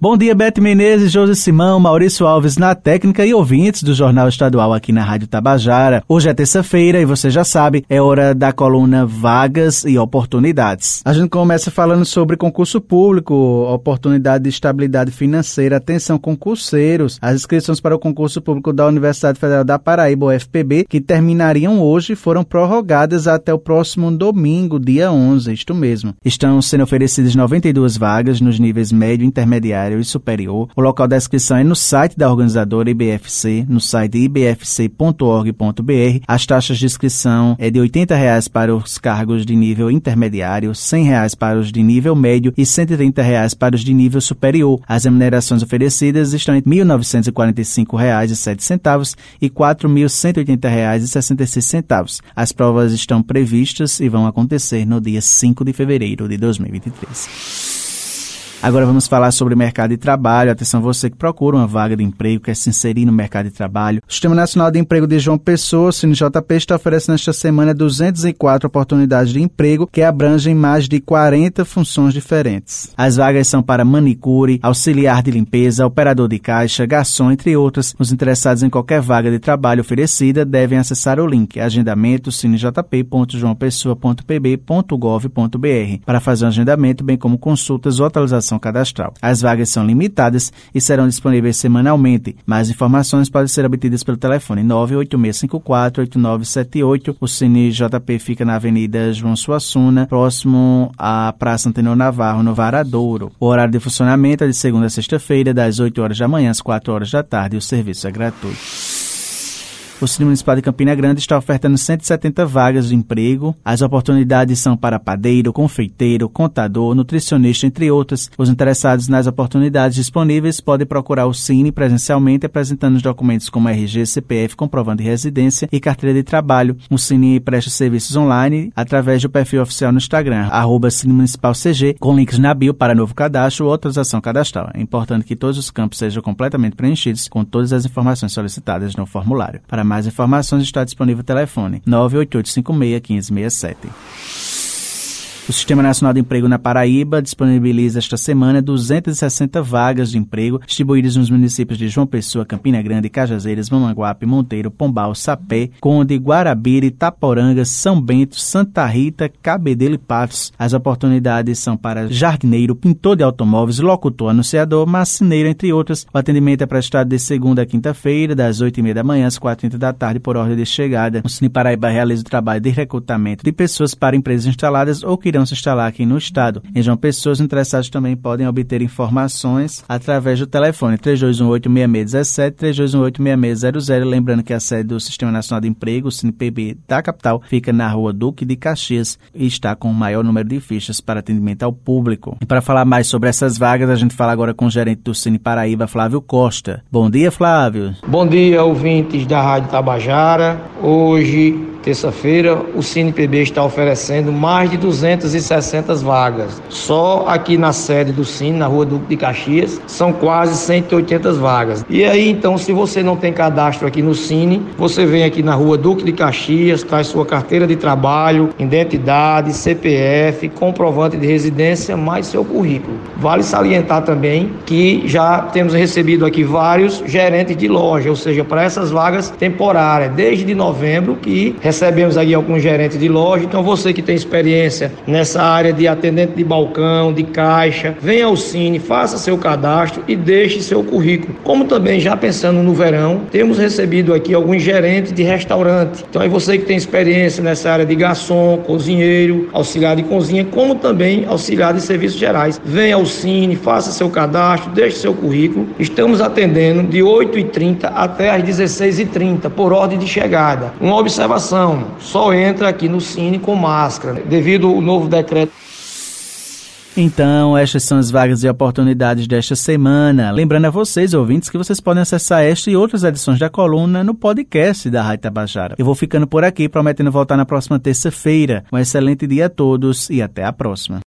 Bom dia, Bete Menezes, José Simão, Maurício Alves na técnica e ouvintes do Jornal Estadual aqui na Rádio Tabajara. Hoje é terça-feira e você já sabe, é hora da coluna Vagas e Oportunidades. A gente começa falando sobre concurso público, oportunidade de estabilidade financeira. Atenção, concurseiros. As inscrições para o concurso público da Universidade Federal da Paraíba, UFPB, que terminariam hoje, foram prorrogadas até o próximo domingo, dia 11, isto mesmo. Estão sendo oferecidas 92 vagas nos níveis médio e intermediário e superior. O local da inscrição é no site da organizadora IBFC, no site ibfc.org.br. As taxas de inscrição é de 80 reais para os cargos de nível intermediário, 100 reais para os de nível médio e 130 reais para os de nível superior. As remunerações oferecidas estão entre R$ 1.945,07 e R$ 4.180,66. As provas estão previstas e vão acontecer no dia 5 de fevereiro de 2023. Agora vamos falar sobre mercado de trabalho. Atenção, você que procura uma vaga de emprego, quer se inserir no mercado de trabalho. O Sistema Nacional de Emprego de João Pessoa, o CNJP, está oferecendo esta semana 204 oportunidades de emprego que abrangem mais de 40 funções diferentes. As vagas são para manicure, auxiliar de limpeza, operador de caixa, garçom, entre outras. Os interessados em qualquer vaga de trabalho oferecida devem acessar o link agendamento cinejp.joaopessoa.pb.gov.br para fazer um agendamento, bem como consultas ou atualização cadastral. As vagas são limitadas e serão disponíveis semanalmente. Mais informações podem ser obtidas pelo telefone 986548978. O Cine JP fica na Avenida João Suassuna, próximo à Praça Antenor Navarro, no Varadouro. O horário de funcionamento é de segunda a sexta-feira, das 8 horas da manhã às 4 horas da tarde o serviço é gratuito. O Cine Municipal de Campina Grande está ofertando 170 vagas de emprego. As oportunidades são para padeiro, confeiteiro, contador, nutricionista, entre outras. Os interessados nas oportunidades disponíveis podem procurar o Cine presencialmente apresentando os documentos como RG, CPF, comprovando de residência e carteira de trabalho. O Cine presta serviços online através do perfil oficial no Instagram, arroba Cine Municipal CG, com links na bio para novo cadastro ou autorização cadastral. É importante que todos os campos sejam completamente preenchidos com todas as informações solicitadas no formulário. Para mais informações está disponível o telefone 988561567. O Sistema Nacional de Emprego na Paraíba disponibiliza esta semana 260 vagas de emprego distribuídas nos municípios de João Pessoa, Campina Grande, Cajazeiras, Mamanguape, Monteiro, Pombal, Sapé, Conde, Guarabira, Itaporanga, São Bento, Santa Rita, Cabedelo e Patos. As oportunidades são para jardineiro, pintor de automóveis, locutor, anunciador, marceneiro, entre outras. O atendimento é prestado de segunda a quinta-feira, das 8h30 da manhã às 4h30 da tarde, por ordem de chegada. O Cine Paraíba realiza o trabalho de recrutamento de pessoas para empresas instaladas ou que irão se instalar aqui no estado. Em João Pessoa, os interessados também podem obter informações através do telefone 3218-6617, 3218-6600. Lembrando que a sede do Sistema Nacional de Emprego, o CinePB da capital, fica na rua Duque de Caxias e está com o maior número de fichas para atendimento ao público. E para falar mais sobre essas vagas, a gente fala agora com o gerente do Cine Paraíba, Flávio Costa. Bom dia, Flávio. Bom dia, ouvintes da Rádio Tabajara. Hoje terça-feira, o CinePB está oferecendo mais de 260 vagas. Só aqui na sede do Cine, na rua Duque de Caxias, são quase 180 vagas. E aí, então, se você não tem cadastro aqui no Cine, você vem aqui na rua Duque de Caxias, traz sua carteira de trabalho, identidade, CPF, comprovante de residência, mais seu currículo. Vale salientar também que já temos recebido aqui vários gerentes de loja, ou seja, para essas vagas temporárias, desde novembro, que recebemos aí alguns gerentes de loja. Então, você que tem experiência nessa área de atendente de balcão, de caixa, venha ao Cine, faça seu cadastro e deixe seu currículo. Como também, já pensando no verão, temos recebido aqui alguns gerentes de restaurante. Então, é você que tem experiência nessa área de garçom, cozinheiro, auxiliar de cozinha, como também auxiliar de serviços gerais. Venha ao Cine, faça seu cadastro, deixe seu currículo. Estamos atendendo de 8h30 até às 16h30, por ordem de chegada. Uma observação só entra aqui no Cine com máscara, devido ao novo decreto. Então, estas são as vagas e oportunidades desta semana. Lembrando a vocês, ouvintes, que vocês podem acessar esta e outras edições da coluna no podcast da Rádio Tabajara. Eu vou ficando por aqui, prometendo voltar na próxima terça-feira. Um excelente dia a todos e até a próxima.